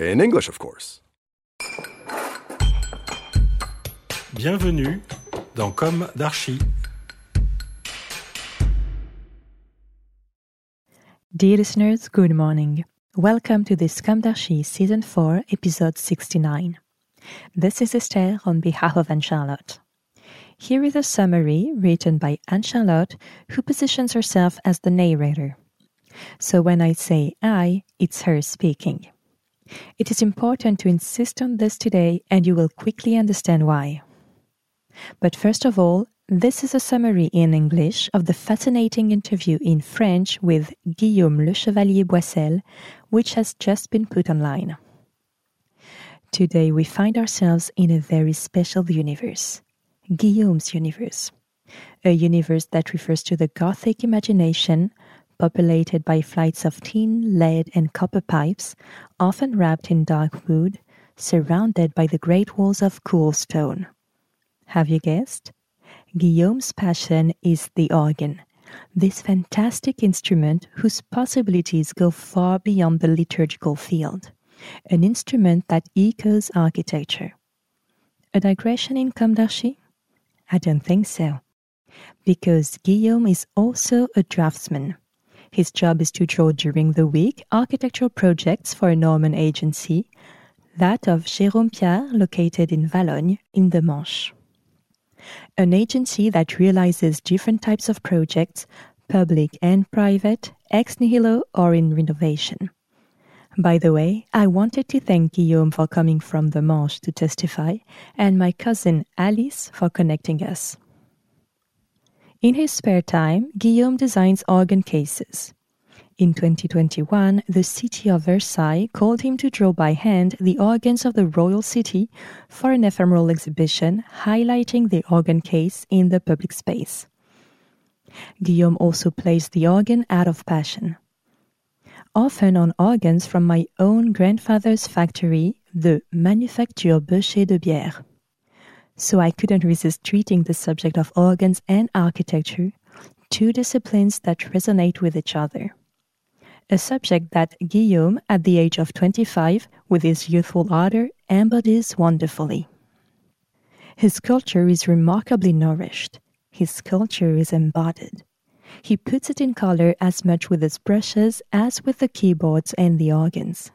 In English, of course. Bienvenue dans Comme d'Archi. Dear listeners, good morning. Welcome to this Comme d'Archi Season 4, Episode 69. This is Esther on behalf of Anne Charlotte. Here is a summary written by Anne Charlotte, who positions herself as the narrator. So when I say I, it's her speaking. It is important to insist on this today, and you will quickly understand why. But first of all, this is a summary in English of the fascinating interview in French with Guillaume Lechevalier-Boissel, which has just been put online. Today we find ourselves in a very special universe Guillaume's universe. A universe that refers to the Gothic imagination, populated by flights of tin, lead, and copper pipes, often wrapped in dark wood, surrounded by the great walls of cool stone. Have you guessed? Guillaume's passion is the organ, this fantastic instrument whose possibilities go far beyond the liturgical field, an instrument that echoes architecture. A digression in Comme? I don't think so. Because Guillaume is also a draftsman. His job is to draw during the week architectural projects for a Norman agency, that of Jérôme Pierre, located in Valognes, in the Manche an agency that realizes different types of projects, public and private, ex nihilo or in renovation. By the way, I wanted to thank Guillaume for coming from the Manche to testify, and my cousin Alice for connecting us. In his spare time, Guillaume designs organ cases. In 2021, the city of Versailles called him to draw by hand the organs of the royal city for an ephemeral exhibition highlighting the organ case in the public space. Guillaume also plays the organ out of passion. Often on organs from my own grandfather's factory, the Manufacture Beuchet-Debierre. So I couldn't resist treating the subject of organs and architecture, two disciplines that resonate with each other a subject that Guillaume, at the age of 25, with his youthful ardor, embodies wonderfully. His culture is remarkably nourished. His culture is embodied. He puts it in color as much with his brushes as with the keyboards and the organs.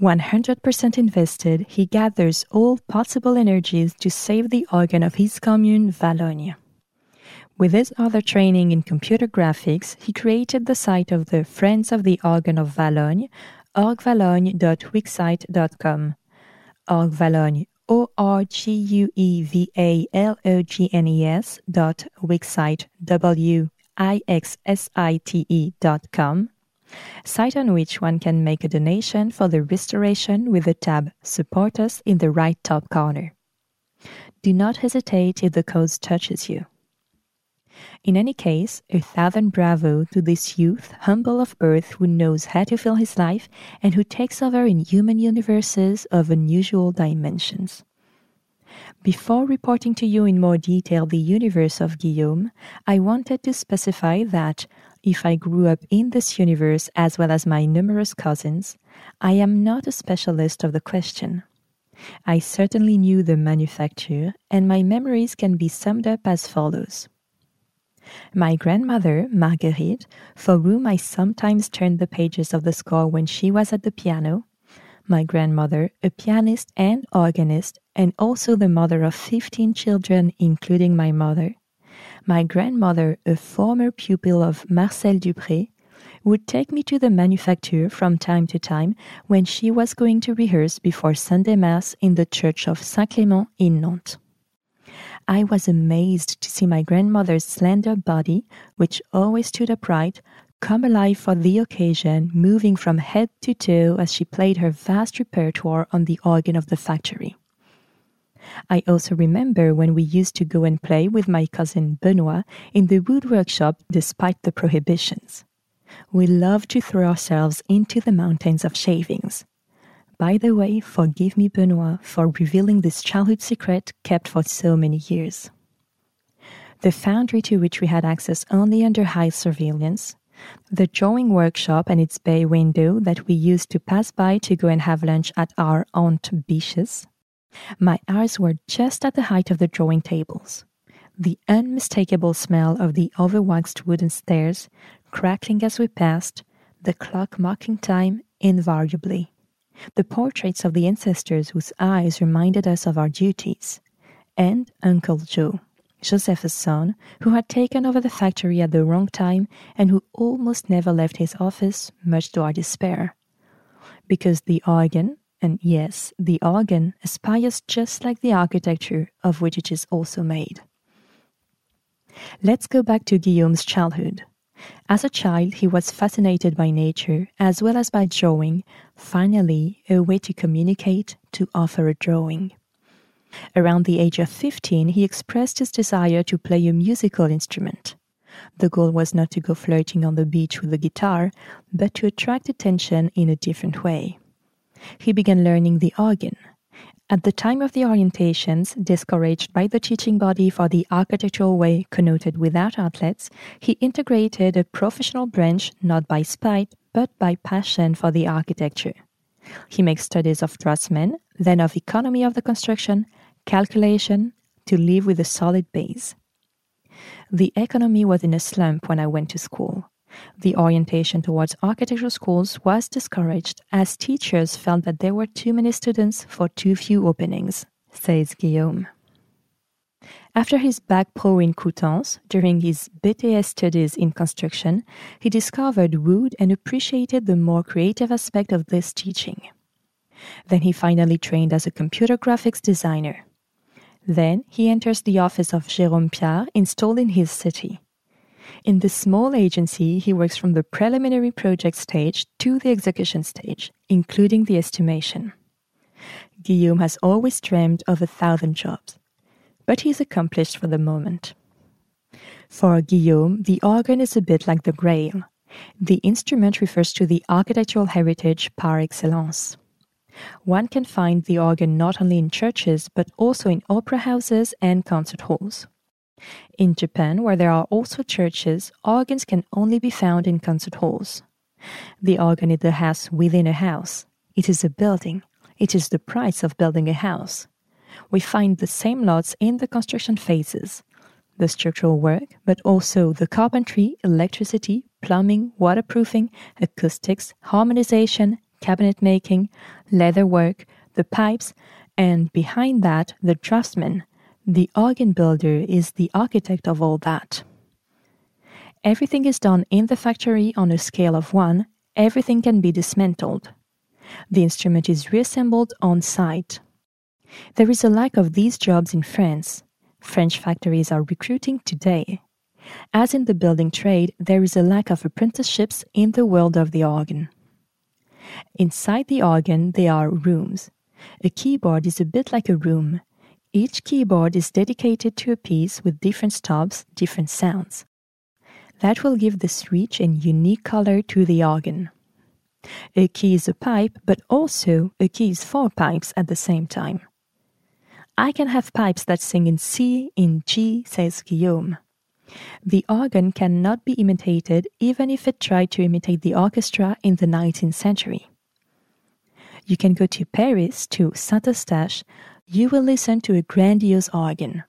100% invested, he gathers all possible energies to save the organ of his commune, Valognes. With his other training in computer graphics, he created the site of the Friends of the Organ of Valognes, orgvalognes.wixsite.com. Org Valognes, O R G U E V A L O G N E S dot wixsite, W I X S I T E dot com. Site on which one can make a donation for the restoration with the tab Support Us in the right top corner. Do not hesitate if the cause touches you. In any case, a thousand bravo to this youth, humble of birth, who knows how to fill his life and who takes over in human universes of unusual dimensions. Before reporting to you in more detail the universe of Guillaume, I wanted to specify that if I grew up in this universe as well as my numerous cousins, I am not a specialist of the question. I certainly knew the manufacture, and my memories can be summed up as follows. My grandmother, Marguerite, for whom I sometimes turned the pages of the score when she was at the piano, my grandmother, a pianist and organist, and also the mother of 15 children, including my mother, my grandmother, a former pupil of Marcel Dupré, would take me to the manufacture from time to time when she was going to rehearse before Sunday Mass in the church of Saint Clément in Nantes. I was amazed to see my grandmother's slender body, which always stood upright, come alive for the occasion, moving from head to toe as she played her vast repertoire on the organ of the factory. I also remember when we used to go and play with my cousin Benoit in the wood workshop despite the prohibitions. We loved to throw ourselves into the mountains of shavings. By the way, forgive me, Benoit, for revealing this childhood secret kept for so many years. The foundry to which we had access only under high surveillance, the drawing workshop and its bay window that we used to pass by to go and have lunch at our Aunt Biche's, my eyes were just at the height of the drawing tables. The unmistakable smell of the overwaxed wooden stairs, crackling as we passed, the clock marking time invariably. The portraits of the ancestors whose eyes reminded us of our duties. And Uncle Joe, Joseph's son, who had taken over the factory at the wrong time and who almost never left his office, much to our despair. Because the organ, and yes, the organ aspires just like the architecture of which it is also made. Let's go back to Guillaume's childhood. As a child, he was fascinated by nature as well as by drawing, finally, a way to communicate, to offer a drawing. Around the age of 15, he expressed his desire to play a musical instrument. The goal was not to go flirting on the beach with a guitar, but to attract attention in a different way he began learning the organ. At the time of the orientations, discouraged by the teaching body for the architectural way connoted without outlets, he integrated a professional branch not by spite but by passion for the architecture. He makes studies of draftsmen, then of economy of the construction, calculation, to live with a solid base. The economy was in a slump when I went to school the orientation towards architectural schools was discouraged as teachers felt that there were too many students for too few openings, says Guillaume. After his bac pro in Coutances, during his BTS studies in construction, he discovered wood and appreciated the more creative aspect of this teaching. Then he finally trained as a computer graphics designer. Then he enters the office of Jérôme Piard installed in his city. In this small agency, he works from the preliminary project stage to the execution stage, including the estimation. Guillaume has always dreamed of a thousand jobs, but he's accomplished for the moment. For Guillaume, the organ is a bit like the grail. The instrument refers to the architectural heritage par excellence. One can find the organ not only in churches but also in opera houses and concert halls. In Japan, where there are also churches, organs can only be found in concert halls. The organ is the house within a house. It is a building. It is the price of building a house. We find the same lots in the construction phases the structural work, but also the carpentry, electricity, plumbing, waterproofing, acoustics, harmonization, cabinet making, leather work, the pipes, and behind that, the draftsman, the organ builder is the architect of all that. Everything is done in the factory on a scale of one, everything can be dismantled. The instrument is reassembled on site. There is a lack of these jobs in France. French factories are recruiting today. As in the building trade, there is a lack of apprenticeships in the world of the organ. Inside the organ, there are rooms. A keyboard is a bit like a room. Each keyboard is dedicated to a piece with different stops, different sounds. That will give this rich and unique color to the organ. A key is a pipe, but also a key is four pipes at the same time. I can have pipes that sing in C, in G, says Guillaume. The organ cannot be imitated even if it tried to imitate the orchestra in the 19th century. You can go to Paris, to Saint Eustache, you will listen to a grandiose organ.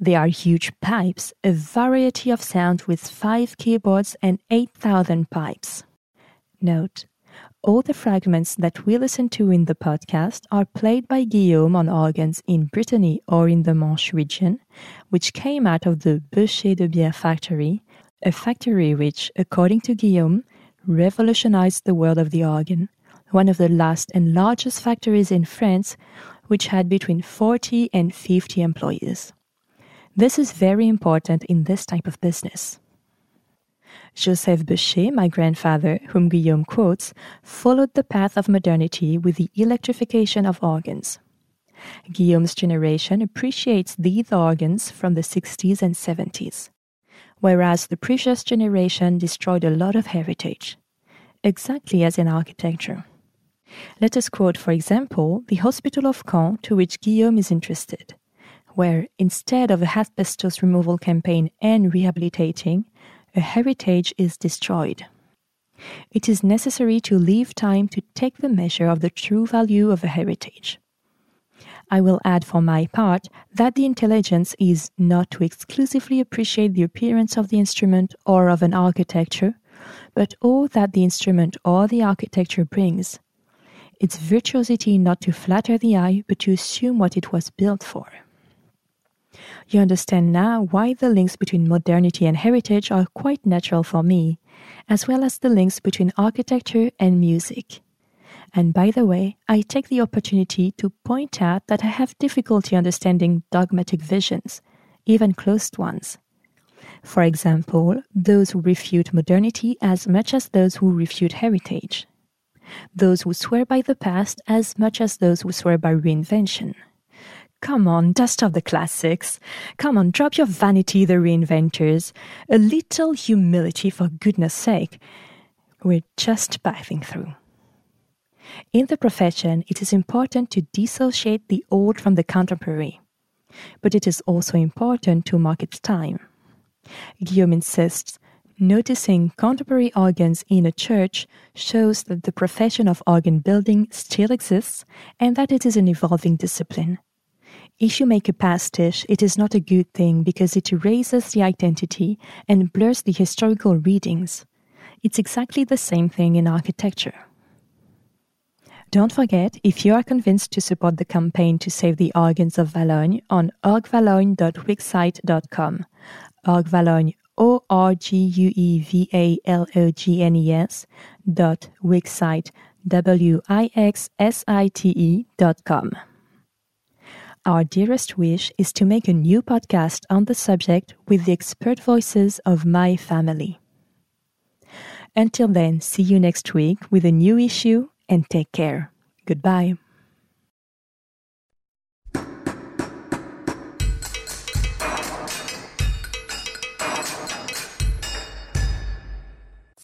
There are huge pipes, a variety of sound with five keyboards and 8,000 pipes. Note, all the fragments that we listen to in the podcast are played by Guillaume on organs in Brittany or in the Manche region, which came out of the Beuchet-Debierre factory, a factory which, according to Guillaume, revolutionized the world of the organ, one of the last and largest factories in France, which had between 40 and 50 employees. This is very important in this type of business. Joseph Beuchet, my grandfather, whom Guillaume quotes, followed the path of modernity with the electrification of organs. Guillaume's generation appreciates these organs from the 60s and 70s, whereas the previous generation destroyed a lot of heritage, exactly as in architecture. Let us quote, for example, the Hospital of Caen, to which Guillaume is interested, where instead of a asbestos removal campaign and rehabilitating, a heritage is destroyed. It is necessary to leave time to take the measure of the true value of a heritage. I will add for my part that the intelligence is not to exclusively appreciate the appearance of the instrument or of an architecture, but all that the instrument or the architecture brings. Its virtuosity not to flatter the eye, but to assume what it was built for. You understand now why the links between modernity and heritage are quite natural for me, as well as the links between architecture and music. And by the way, I take the opportunity to point out that I have difficulty understanding dogmatic visions, even closed ones. For example, those who refute modernity as much as those who refute heritage. Those who swear by the past as much as those who swear by reinvention. Come on, dust off the classics. Come on, drop your vanity, the reinventors. A little humility, for goodness sake. We're just passing through. In the profession, it is important to dissociate the old from the contemporary. But it is also important to mark its time. Guillaume insists noticing contemporary organs in a church shows that the profession of organ building still exists and that it is an evolving discipline. If you make a pastiche, it is not a good thing because it erases the identity and blurs the historical readings. It's exactly the same thing in architecture. Don't forget, if you are convinced to support the campaign to save the organs of Valognes on orgvalognes.wixsite.com. Org Valognes, O R G U E V A L O G N E S dot Wixsite, W I X S I T E dot com. Our dearest wish is to make a new podcast on the subject with the expert voices of my family. Until then, see you next week with a new issue and take care. Goodbye.